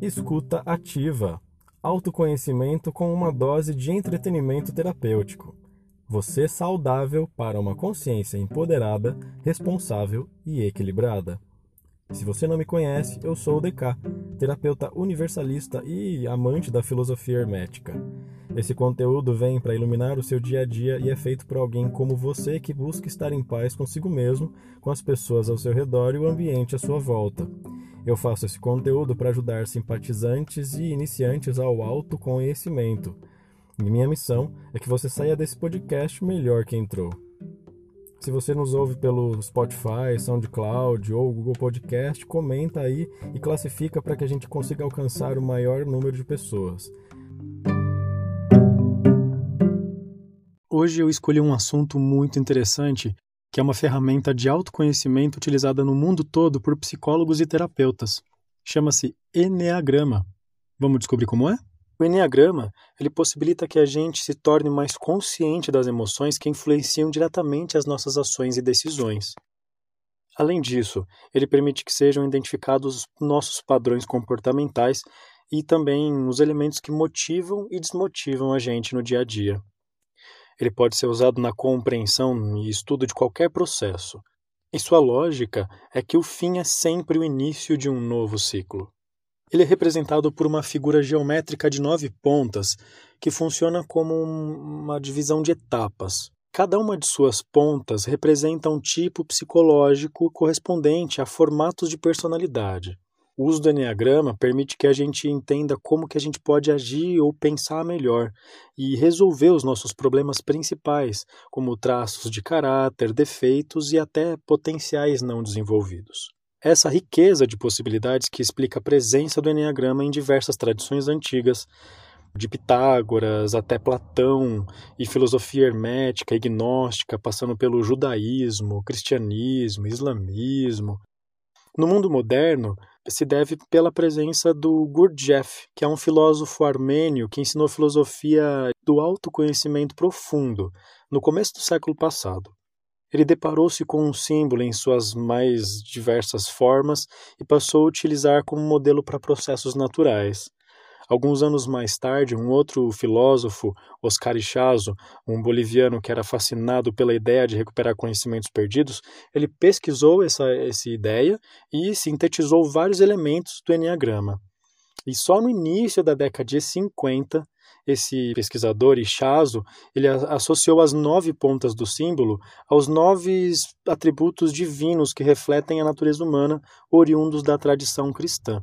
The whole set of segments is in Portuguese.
Escuta ativa. Autoconhecimento com uma dose de entretenimento terapêutico. Você saudável para uma consciência empoderada, responsável e equilibrada. Se você não me conhece, eu sou o DK, terapeuta universalista e amante da filosofia hermética. Esse conteúdo vem para iluminar o seu dia a dia e é feito por alguém como você que busca estar em paz consigo mesmo, com as pessoas ao seu redor e o ambiente à sua volta. Eu faço esse conteúdo para ajudar simpatizantes e iniciantes ao autoconhecimento. E minha missão é que você saia desse podcast melhor que entrou. Se você nos ouve pelo Spotify, SoundCloud ou Google Podcast, comenta aí e classifica para que a gente consiga alcançar o maior número de pessoas. Hoje eu escolhi um assunto muito interessante, que é uma ferramenta de autoconhecimento utilizada no mundo todo por psicólogos e terapeutas. Chama-se Enneagrama. Vamos descobrir como é? O Enneagrama ele possibilita que a gente se torne mais consciente das emoções que influenciam diretamente as nossas ações e decisões. Além disso, ele permite que sejam identificados nossos padrões comportamentais e também os elementos que motivam e desmotivam a gente no dia a dia. Ele pode ser usado na compreensão e estudo de qualquer processo. E sua lógica é que o fim é sempre o início de um novo ciclo. Ele é representado por uma figura geométrica de nove pontas que funciona como uma divisão de etapas. Cada uma de suas pontas representa um tipo psicológico correspondente a formatos de personalidade. O uso do Enneagrama permite que a gente entenda como que a gente pode agir ou pensar melhor e resolver os nossos problemas principais, como traços de caráter, defeitos e até potenciais não desenvolvidos. Essa riqueza de possibilidades que explica a presença do Enneagrama em diversas tradições antigas, de Pitágoras até Platão e filosofia hermética e gnóstica, passando pelo judaísmo, cristianismo, islamismo. No mundo moderno, se deve pela presença do Gurdjieff, que é um filósofo armênio que ensinou filosofia do autoconhecimento profundo no começo do século passado. Ele deparou-se com um símbolo em suas mais diversas formas e passou a utilizar como modelo para processos naturais. Alguns anos mais tarde, um outro filósofo, Oscar Ichazo, um boliviano que era fascinado pela ideia de recuperar conhecimentos perdidos, ele pesquisou essa, essa ideia e sintetizou vários elementos do Enneagrama. E só no início da década de 50, esse pesquisador, Ichazo, ele associou as nove pontas do símbolo aos nove atributos divinos que refletem a natureza humana, oriundos da tradição cristã.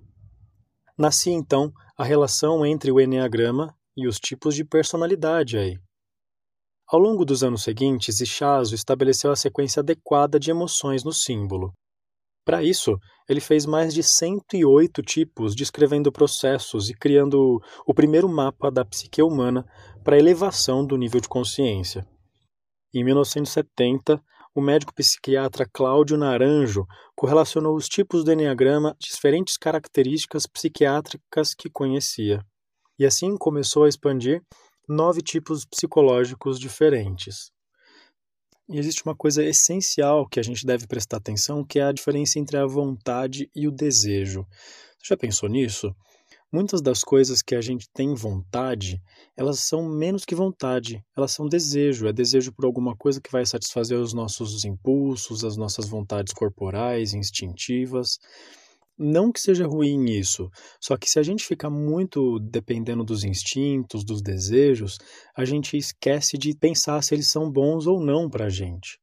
Nascia então a relação entre o Enneagrama e os tipos de personalidade aí. Ao longo dos anos seguintes, Ichazo estabeleceu a sequência adequada de emoções no símbolo. Para isso, ele fez mais de 108 tipos, descrevendo processos e criando o primeiro mapa da psique humana para elevação do nível de consciência. Em 1970, o médico psiquiatra Cláudio Naranjo correlacionou os tipos do Enneagrama diferentes características psiquiátricas que conhecia. E assim começou a expandir nove tipos psicológicos diferentes. E existe uma coisa essencial que a gente deve prestar atenção, que é a diferença entre a vontade e o desejo. Você já pensou nisso? Muitas das coisas que a gente tem vontade, elas são menos que vontade, elas são desejo. É desejo por alguma coisa que vai satisfazer os nossos impulsos, as nossas vontades corporais, instintivas. Não que seja ruim isso, só que se a gente ficar muito dependendo dos instintos, dos desejos, a gente esquece de pensar se eles são bons ou não para a gente.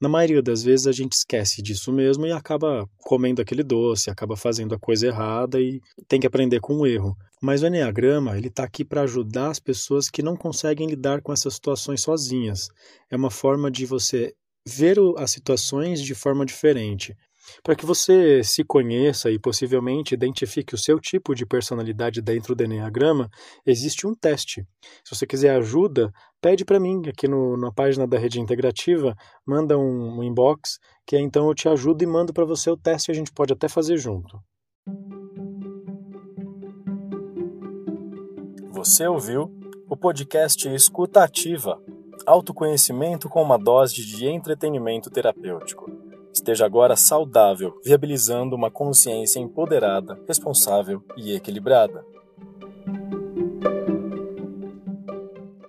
Na maioria das vezes a gente esquece disso mesmo e acaba comendo aquele doce, acaba fazendo a coisa errada e tem que aprender com o erro. Mas o Enneagrama, ele está aqui para ajudar as pessoas que não conseguem lidar com essas situações sozinhas. É uma forma de você ver as situações de forma diferente. Para que você se conheça e possivelmente identifique o seu tipo de personalidade dentro do Enneagrama, existe um teste. Se você quiser ajuda, pede para mim aqui no, na página da Rede Integrativa, manda um, um inbox, que então eu te ajudo e mando para você o teste e a gente pode até fazer junto. Você ouviu o podcast Escuta Ativa, autoconhecimento com uma dose de entretenimento terapêutico. Esteja agora saudável, viabilizando uma consciência empoderada, responsável e equilibrada.